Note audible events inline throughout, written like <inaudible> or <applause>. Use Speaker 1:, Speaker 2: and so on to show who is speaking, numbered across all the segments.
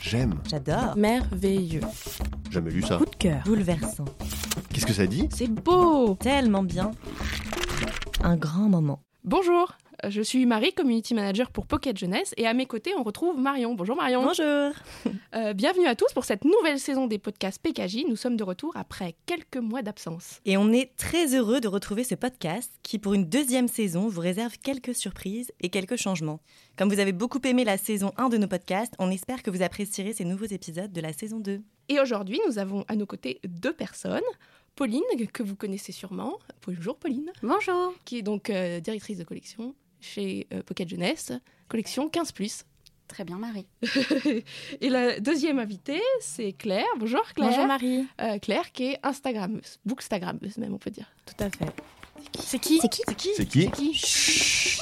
Speaker 1: J'aime.
Speaker 2: J'adore.
Speaker 3: Merveilleux.
Speaker 1: Jamais lu ça.
Speaker 2: Coup de cœur. Bouleversant.
Speaker 1: Qu'est-ce que ça dit?
Speaker 3: C'est beau
Speaker 2: Tellement bien. Un grand moment.
Speaker 3: Bonjour, je suis Marie, community manager pour Pocket Jeunesse, et à mes côtés, on retrouve Marion. Bonjour Marion.
Speaker 2: Bonjour. <laughs>
Speaker 3: Euh, bienvenue à tous pour cette nouvelle saison des podcasts PKJ. Nous sommes de retour après quelques mois d'absence.
Speaker 2: Et on est très heureux de retrouver ce podcast qui, pour une deuxième saison, vous réserve quelques surprises et quelques changements. Comme vous avez beaucoup aimé la saison 1 de nos podcasts, on espère que vous apprécierez ces nouveaux épisodes de la saison 2.
Speaker 3: Et aujourd'hui, nous avons à nos côtés deux personnes. Pauline, que vous connaissez sûrement. Bonjour Pauline.
Speaker 4: Bonjour.
Speaker 3: Qui est donc euh, directrice de collection chez euh, Pocket Jeunesse, collection 15+.
Speaker 4: Très bien, Marie. <laughs>
Speaker 3: et la deuxième invitée, c'est Claire. Bonjour Claire.
Speaker 4: Bonjour, Marie.
Speaker 3: Euh, Claire qui est Instagrammeuse, bookstagrammeuse même, on peut dire.
Speaker 2: Tout à fait.
Speaker 3: C'est qui
Speaker 4: C'est qui
Speaker 3: C'est qui
Speaker 1: C'est qui
Speaker 3: C'est qui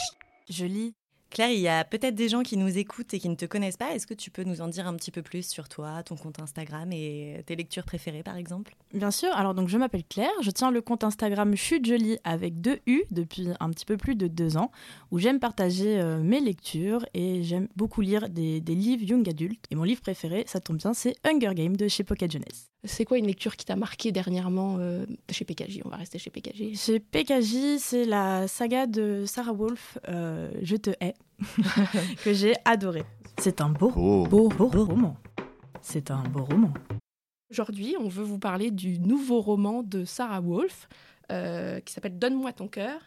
Speaker 2: Je lis. Claire, il y a peut-être des gens qui nous écoutent et qui ne te connaissent pas. Est-ce que tu peux nous en dire un petit peu plus sur toi, ton compte Instagram et tes lectures préférées, par exemple?
Speaker 5: Bien sûr, alors donc je m'appelle Claire, je tiens le compte Instagram Chute Jolie avec deux U depuis un petit peu plus de deux ans, où j'aime partager euh, mes lectures et j'aime beaucoup lire des, livres young adultes. Et mon livre préféré, ça tombe bien, c'est Hunger Games de chez Pocket Jeunesse.
Speaker 3: C'est quoi une lecture qui t'a marqué dernièrement euh, chez PKJ On va rester chez PKJ.
Speaker 5: Chez PKJ, c'est la saga de Sarah Wolf, euh, Je te hais, <laughs> que j'ai adoré. C'est un beau,
Speaker 1: Oh.
Speaker 5: beau, beau roman. C'est un beau roman.
Speaker 3: Aujourd'hui, on veut vous parler du nouveau roman de Sarah Wolf euh, qui s'appelle Donne-moi ton cœur.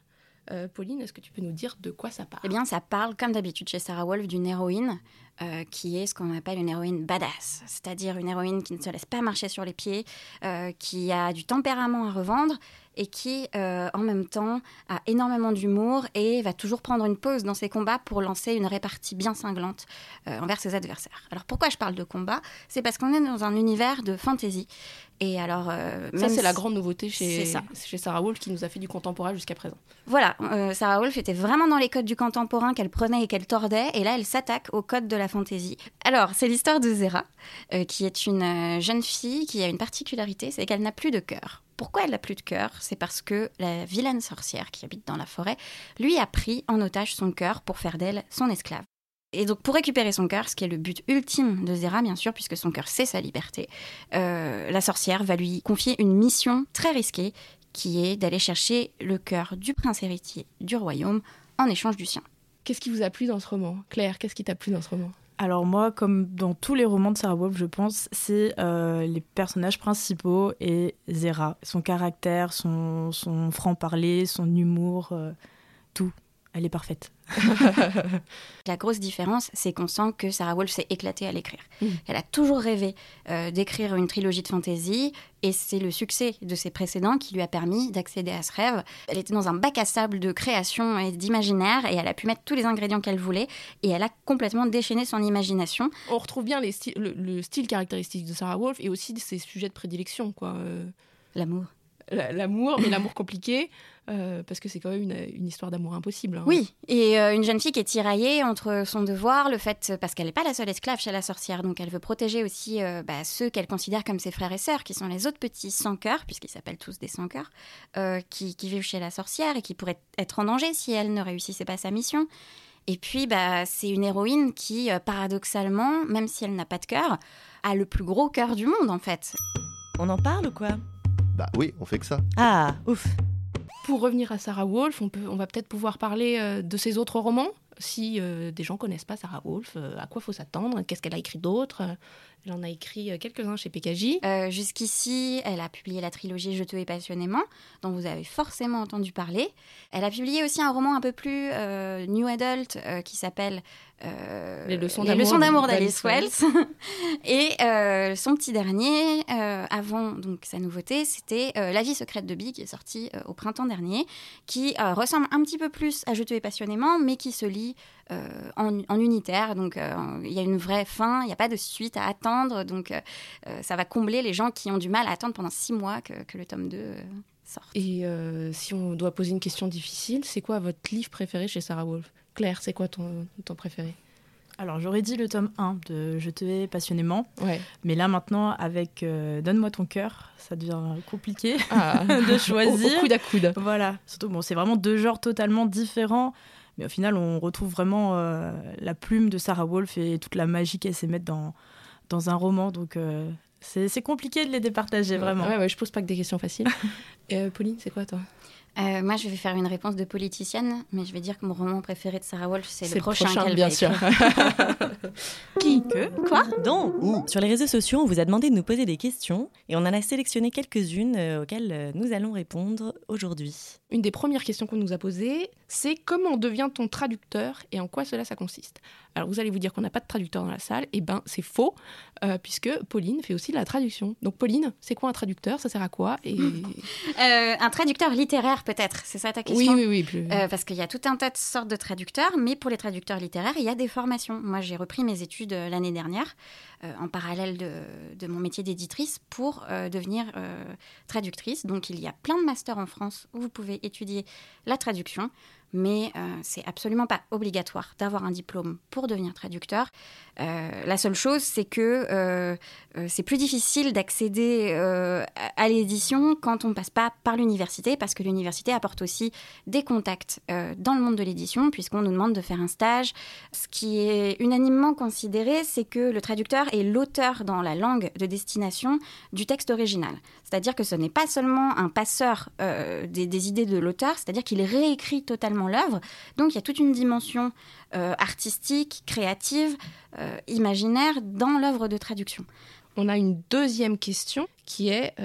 Speaker 3: Euh, Pauline, est-ce que tu peux nous dire de quoi ça parle?
Speaker 4: Eh bien, ça parle, comme d'habitude chez Sarah Wolf, d'une héroïne euh, qui est ce qu'on appelle une héroïne badass, c'est-à-dire une héroïne qui ne se laisse pas marcher sur les pieds, euh, qui a du tempérament à revendre et qui, euh, en même temps, a énormément d'humour et va toujours prendre une pause dans ses combats pour lancer une répartie bien cinglante envers ses adversaires. Alors, pourquoi je parle de combat? C'est parce qu'on est dans un univers de fantasy. Et alors,
Speaker 3: Ça, c'est la grande nouveauté chez, Sarah Wolf qui nous a fait du contemporain jusqu'à présent.
Speaker 4: Voilà, Sarah Wolf était vraiment dans les codes du contemporain qu'elle prenait et qu'elle tordait, et là elle s'attaque aux codes de la Alors, c'est l'histoire de Zera, euh, qui est une euh, jeune fille qui a une particularité, c'est qu'elle n'a plus de cœur. Pourquoi elle n'a plus de cœur? C'est parce que la vilaine sorcière qui habite dans la forêt lui a pris en otage son cœur pour faire d'elle son esclave. Et donc pour récupérer son cœur, ce qui est le but ultime de Zera, bien sûr, puisque son cœur c'est sa liberté, euh, la sorcière va lui confier une mission très risquée qui est d'aller chercher le cœur du prince héritier du royaume en échange du sien.
Speaker 3: Qu'est-ce qui vous a plu dans ce roman? Claire, qu'est-ce qui t'a plu dans ce roman?
Speaker 5: Alors moi, comme dans tous les romans de Sarah Wolf, je pense, c'est euh, les personnages principaux et Zera. Son caractère, son, son franc-parler, son humour, euh, tout. Elle est parfaite. <laughs>
Speaker 4: La grosse différence, c'est qu'on sent que Sarah Wolf s'est éclatée à l'écrire.
Speaker 3: Mm.
Speaker 4: Elle a toujours rêvé euh, d'écrire une trilogie de fantasy, et c'est le succès de ses précédents qui lui a permis d'accéder à ce rêve. Elle était dans un bac à sable de création et d'imaginaire, et elle a pu mettre tous les ingrédients qu'elle voulait, et elle a complètement déchaîné son imagination.
Speaker 3: On retrouve bien les styles- le, le style caractéristique de Sarah Wolf et aussi ses sujets de prédilection, quoi. Euh,
Speaker 4: L'amour.
Speaker 3: La- l'amour, mais l'amour compliqué, euh, parce que c'est quand même une, une histoire d'amour impossible. hein.
Speaker 4: Oui, et euh, une jeune fille qui est tiraillée entre son devoir, le fait, parce qu'elle n'est pas la seule esclave chez la sorcière, donc elle veut protéger aussi euh, bah, ceux qu'elle considère comme ses frères et sœurs, qui sont les autres petits sans cœur, puisqu'ils s'appellent tous des sans cœur, euh, qui, qui vivent chez la sorcière et qui pourraient être en danger si elle ne réussissait pas sa mission. Et puis, bah, c'est une héroïne qui, paradoxalement, même si elle n'a pas de cœur, a le plus gros cœur du monde, en fait.
Speaker 2: On en parle ou quoi?
Speaker 1: Bah oui, on fait que ça.
Speaker 2: Ah, ouf.
Speaker 3: Pour revenir à Sarah Wolf, on, peut, on va peut-être pouvoir parler euh, de ses autres romans. Si euh, des gens connaissent pas Sarah Wolf, euh, à quoi faut s'attendre? Qu'est-ce qu'elle a écrit d'autre? Elle en a écrit euh, quelques-uns chez PKJ.
Speaker 4: Euh, Jusqu'ici, elle a publié la trilogie Je te hais passionnément, dont vous avez forcément entendu parler. Elle a publié aussi un roman un peu plus euh, new adult euh, qui s'appelle
Speaker 3: Les leçons d'amour d'Alice
Speaker 4: Wells. <laughs> Et son petit dernier, avant donc sa nouveauté, c'était La vie secrète de Bee, qui est sorti au printemps dernier, qui ressemble un petit peu plus à Je te hais passionnément, mais qui se lit en, en unitaire. Donc il y a une vraie fin, il n'y a pas de suite à attendre. Donc euh, euh, ça va combler les gens qui ont du mal à attendre pendant six mois que, que le tome 2 euh, sorte.
Speaker 3: Et euh, si on doit poser une question difficile, c'est quoi votre livre préféré chez Sarah Wolf? Claire, c'est quoi ton, ton préféré?
Speaker 5: Alors j'aurais dit le tome 1 de Je te hais passionnément,
Speaker 3: Ouais.
Speaker 5: mais là maintenant avec euh, Donne-moi ton cœur, ça devient compliqué
Speaker 3: Ah. <laughs>
Speaker 5: de
Speaker 3: Au,
Speaker 5: choisir.
Speaker 3: au coude à coude.
Speaker 5: Voilà, surtout bon, c'est vraiment deux genres totalement différents, mais au final on retrouve vraiment euh, la plume de Sarah Wolf et toute la magie qu'elle sait mettre dans, dans un roman, donc euh, c'est compliqué de les départager vraiment.
Speaker 3: Ouais, ouais, je pose pas que des questions faciles. <laughs> Et, euh, Pauline, c'est quoi toi?
Speaker 4: Euh, moi, je vais faire une réponse de politicienne, mais je vais dire que mon roman préféré de Sarah Wolf, c'est
Speaker 3: C'est
Speaker 4: le prochain, qu'elle
Speaker 3: bien sûr. <laughs>
Speaker 2: Qui?
Speaker 5: Que?
Speaker 4: Quoi?
Speaker 2: Donc,
Speaker 1: Où?
Speaker 2: sur les réseaux sociaux, on vous a demandé de nous poser des questions et on en a sélectionné quelques-unes auxquelles nous allons répondre aujourd'hui.
Speaker 3: Une des premières questions qu'on nous a posées, c'est comment devient-on traducteur et en quoi cela ça consiste? Alors vous allez vous dire qu'on n'a pas de traducteur dans la salle, et ben c'est faux, euh, puisque Pauline fait aussi de la traduction. Donc Pauline, c'est quoi un traducteur? Ça sert à quoi? Et... <laughs>
Speaker 4: Euh, Un traducteur littéraire, peut-être, c'est ça ta
Speaker 3: Oui,
Speaker 4: question?
Speaker 3: oui, oui. plus-
Speaker 4: Euh, parce qu'il y a tout un tas de sortes de traducteurs, mais pour les traducteurs littéraires, il y a des formations. Moi, j'ai repris mes études l'année dernière, en parallèle de, de mon métier d'éditrice, pour devenir traductrice. Donc, il y a plein de masters en France où vous pouvez étudier la traduction, mais euh, c'est absolument pas obligatoire d'avoir un diplôme pour devenir traducteur. Euh, la seule chose, c'est que euh, euh, c'est plus difficile d'accéder à l'édition quand on ne passe pas par l'université, parce que l'université apporte aussi des contacts dans le monde de l'édition, puisqu'on nous demande de faire un stage. Ce qui est unanimement considéré, c'est que le traducteur est l'auteur dans la langue de destination du texte original. C'est-à-dire que ce n'est pas seulement un passeur euh, des, idées de l'auteur, c'est-à-dire qu'il réécrit totalement l'œuvre. Donc il y a toute une dimension euh, artistique, créative, euh, imaginaire dans l'œuvre de traduction.
Speaker 3: On a une deuxième question qui est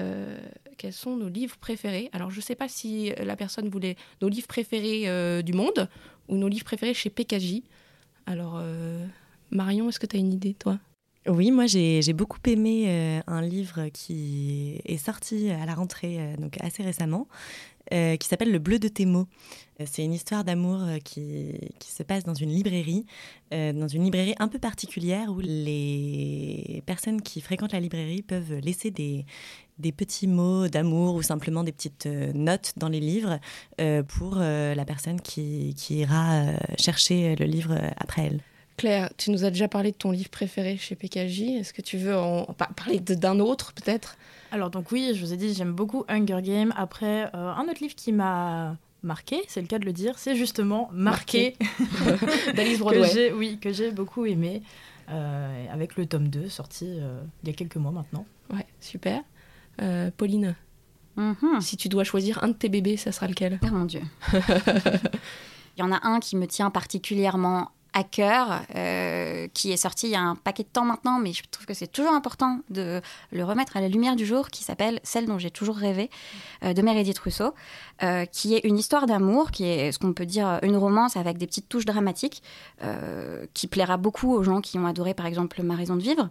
Speaker 3: quels sont nos livres préférés? Alors je ne sais pas si la personne voulait nos livres préférés du monde ou nos livres préférés chez PKJ. Alors Marion, est-ce que tu as une idée toi?
Speaker 2: Oui, moi j'ai beaucoup aimé euh, un livre qui est sorti à la rentrée, euh, donc assez récemment, euh, qui s'appelle Le bleu de tes mots. C'est une histoire d'amour qui, se passe dans une librairie, dans une librairie un peu particulière où les personnes qui fréquentent la librairie peuvent laisser des, petits mots d'amour ou simplement des petites notes dans les livres pour la personne qui, ira chercher le livre après elle.
Speaker 3: Claire, tu nous as déjà parlé de ton livre préféré chez PKJ. Est-ce que tu veux en par- parler d'un autre peut-être?
Speaker 5: Alors donc oui, je vous ai dit, j'aime beaucoup Hunger Games. Après, euh, un autre livre qui m'a marqué, c'est le cas de le dire, c'est justement Marqué, <laughs>
Speaker 3: d'Alice
Speaker 5: que
Speaker 3: Broadway
Speaker 5: oui, que j'ai beaucoup aimé, euh, avec le tome 2 sorti euh, il y a quelques mois maintenant.
Speaker 3: Ouais, super. Euh, Pauline,
Speaker 4: Mhm.
Speaker 3: si tu dois choisir un de tes bébés, ça sera lequel?
Speaker 4: Oh mon Dieu. <laughs> il y en a un qui me tient particulièrement cœur, euh, qui est sorti il y a un paquet de temps maintenant, mais je trouve que c'est toujours important de le remettre à la lumière du jour, qui s'appelle Celle dont j'ai toujours rêvé, euh, de Meredith Rousseau, euh, qui est une histoire d'amour, qui est ce qu'on peut dire une romance avec des petites touches dramatiques, euh, qui plaira beaucoup aux gens qui ont adoré par exemple Ma raison de vivre.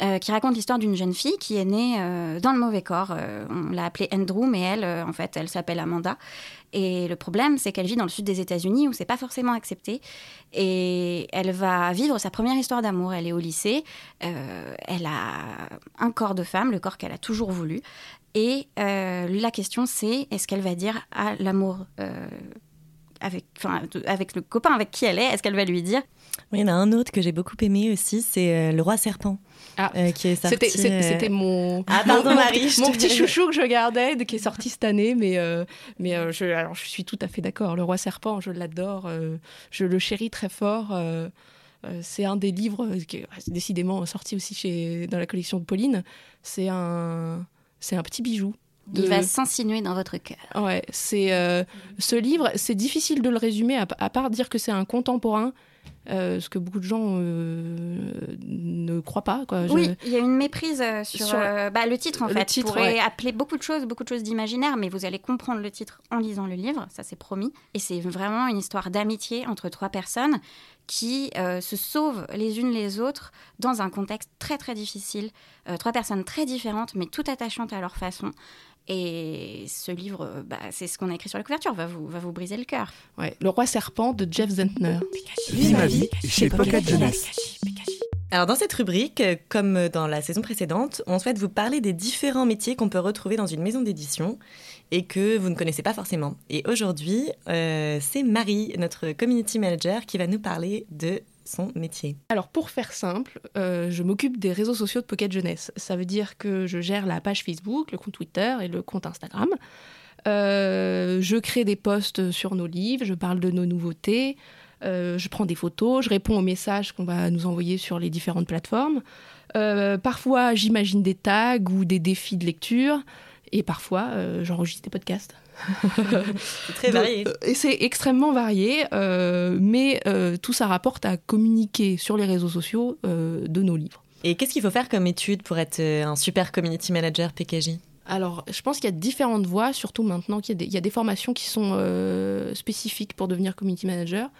Speaker 4: Euh, qui raconte l'histoire d'une jeune fille qui est née euh, dans le mauvais corps. Euh, on l'a appelée Andrew, mais elle, en fait, elle s'appelle Amanda. Et le problème, c'est qu'elle vit dans le sud des États-Unis où c'est pas forcément accepté. Et elle va vivre sa première histoire d'amour. Elle est au lycée. Elle a un corps de femme, le corps qu'elle a toujours voulu. Et la question, c'est est-ce qu'elle va dire à l'amour avec, enfin, de- avec le copain avec qui elle est, est-ce qu'elle va lui dire
Speaker 2: Oui, il y en a un autre que j'ai beaucoup aimé aussi, c'est euh, Le Roi Serpent,
Speaker 3: Ah,
Speaker 2: euh, qui est sorti.
Speaker 3: C'était
Speaker 2: euh,
Speaker 3: mon,
Speaker 2: Ah, pardon,
Speaker 3: mon,
Speaker 2: Marie,
Speaker 3: petit chouchou que je gardais, de- qui est sorti cette année, mais, euh, mais euh, je, alors, je suis tout à fait d'accord. Le Roi Serpent, je l'adore, euh, je le chéris très fort. c'est un des livres qui est décidément sorti aussi chez, dans la collection de Pauline. C'est un, c'est un petit bijou.
Speaker 4: Il va s'insinuer dans votre cœur.
Speaker 3: Ouais, c'est euh, ce livre, c'est difficile de le résumer à, à part dire que c'est un contemporain, euh, ce que beaucoup de gens euh, ne croient pas. Quoi. Je-
Speaker 4: Oui, il y a une méprise sur,
Speaker 3: Sur-
Speaker 4: bah, le titre en
Speaker 3: Le
Speaker 4: fait.
Speaker 3: titre,
Speaker 4: pourrait
Speaker 3: ouais.
Speaker 4: appeler beaucoup de choses, beaucoup de choses d'imaginaire, mais vous allez comprendre le titre en lisant le livre, ça c'est promis. Et c'est vraiment une histoire d'amitié entre trois personnes qui euh, se sauvent les unes les autres dans un contexte très très difficile. Euh, trois personnes très différentes, mais toutes attachantes à leur façon. Et ce livre, euh, bah, c'est ce qu'on a écrit sur la couverture, va vous, va vous briser le cœur.
Speaker 3: Ouais, Le Roi Serpent de Jeff Zentner.
Speaker 6: Lis ma vie chez Pocket Jeunesse.
Speaker 2: Alors dans cette rubrique, euh, comme dans la saison précédente, on souhaite vous parler des différents métiers qu'on peut retrouver dans une maison d'édition et que vous ne connaissez pas forcément. Et aujourd'hui, euh, c'est Marie, notre community manager, qui va nous parler de son métier.
Speaker 3: Alors pour faire simple, euh, je m'occupe des réseaux sociaux de Pocket Jeunesse. Ça veut dire que je gère la page Facebook, le compte Twitter et le compte Instagram. Euh, je crée des posts sur nos livres, je parle de nos nouveautés, euh, je prends des photos, je réponds aux messages qu'on va nous envoyer sur les différentes plateformes. Parfois, j'imagine des tags ou des défis de lecture. Et parfois, euh, j'enregistre des podcasts. <laughs>
Speaker 2: C'est très varié.
Speaker 3: Euh, Et c'est extrêmement varié, euh, mais euh, tout ça rapporte à communiquer sur les réseaux sociaux de nos livres.
Speaker 2: Et qu'est-ce qu'il faut faire comme étude pour être un super community manager PKJ
Speaker 3: Alors, je pense qu'il y a différentes voies, surtout maintenant qu'il y, a des- il y a des formations qui sont spécifiques pour devenir community manager.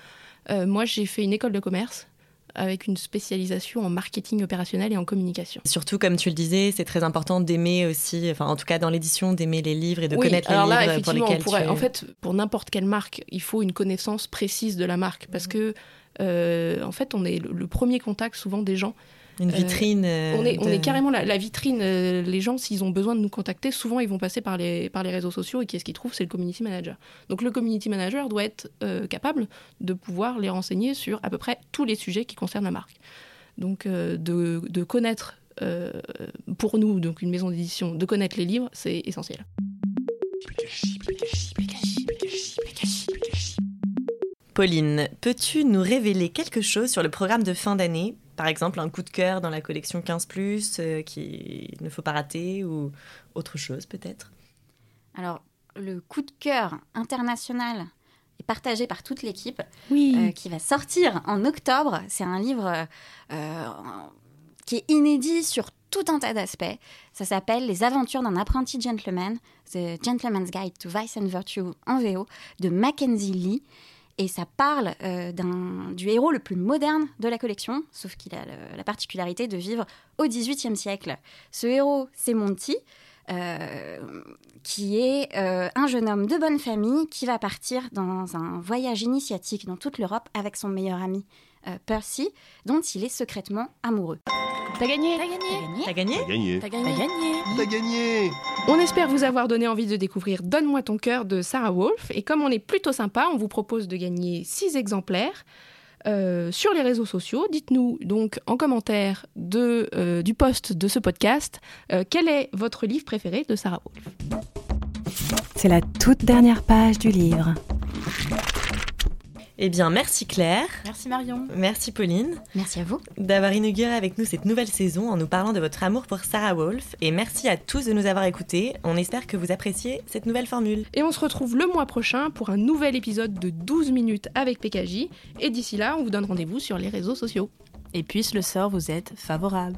Speaker 3: Moi, j'ai fait une école de commerce avec une spécialisation en marketing opérationnel et en communication.
Speaker 2: Surtout, comme tu le disais, c'est très important d'aimer aussi, enfin en tout cas dans l'édition, d'aimer les livres et de
Speaker 3: Oui,
Speaker 2: connaître
Speaker 3: alors
Speaker 2: les
Speaker 3: là,
Speaker 2: livres pour
Speaker 3: on
Speaker 2: lesquels
Speaker 3: pourrait-
Speaker 2: tu es...
Speaker 3: en fait, pour n'importe quelle marque, il faut une connaissance précise de la marque parce que, euh, en fait, on est le, le premier contact souvent des gens.
Speaker 2: Une vitrine. euh,
Speaker 3: on, est, on
Speaker 2: de-
Speaker 3: est carrément la, la vitrine. euh, les gens, s'ils ont besoin de nous contacter, souvent ils vont passer par les, par les réseaux sociaux et qui est-ce qu'ils trouvent? C'est le community manager. Donc le community manager doit être euh, capable de pouvoir les renseigner sur à peu près tous les sujets qui concernent la marque. Donc euh, de, de connaître, euh, pour nous, donc une maison d'édition, de connaître les livres, c'est essentiel.
Speaker 2: Pauline, peux-tu nous révéler quelque chose sur le programme de fin d'année? Par exemple, un coup de cœur dans la collection 15 ⁇ qui ne faut pas rater ou autre chose peut-être?
Speaker 4: Alors, le coup de cœur international est partagé par toute l'équipe,
Speaker 3: Oui.
Speaker 4: euh, qui va sortir en octobre. C'est un livre euh, euh, qui est inédit sur tout un tas d'aspects. Ça s'appelle Les aventures d'un apprenti gentleman, The Gentleman's Guide to Vice and Virtue en VO, de Mackenzie Lee. Et ça parle euh, du héros le plus moderne de la collection, sauf qu'il a la particularité de vivre au XVIIIe siècle. Ce héros, c'est Monty, euh, qui est euh, un jeune homme de bonne famille qui va partir dans un voyage initiatique dans toute l'Europe avec son meilleur ami Percy, dont il est secrètement amoureux.
Speaker 3: T'as gagné
Speaker 4: T'as gagné
Speaker 2: T'as gagné
Speaker 1: T'as gagné.
Speaker 5: T'as gagné.
Speaker 1: T'as gagné.
Speaker 3: On espère vous avoir donné envie de découvrir Donne-moi ton cœur de Sarah Wolf. Et comme on est plutôt sympa, on vous propose de gagner 6 exemplaires euh, sur les réseaux sociaux. Dites-nous donc en commentaire de, euh, du post de ce podcast euh, quel est votre livre préféré de Sarah Wolf.
Speaker 7: C'est la toute dernière page du livre.
Speaker 2: Eh bien, merci Claire,
Speaker 5: Merci Marion.
Speaker 2: merci Pauline
Speaker 4: Merci à vous.
Speaker 2: d'avoir inauguré avec nous cette nouvelle saison en nous parlant de votre amour pour Sarah Wolf. Et merci à tous de nous avoir écoutés. On espère que vous appréciez cette nouvelle formule.
Speaker 3: Et on se retrouve le mois prochain pour un nouvel épisode de 12 minutes avec PKJ. Et d'ici là, on vous donne rendez-vous sur les réseaux sociaux.
Speaker 5: Et puisse le sort vous être favorable.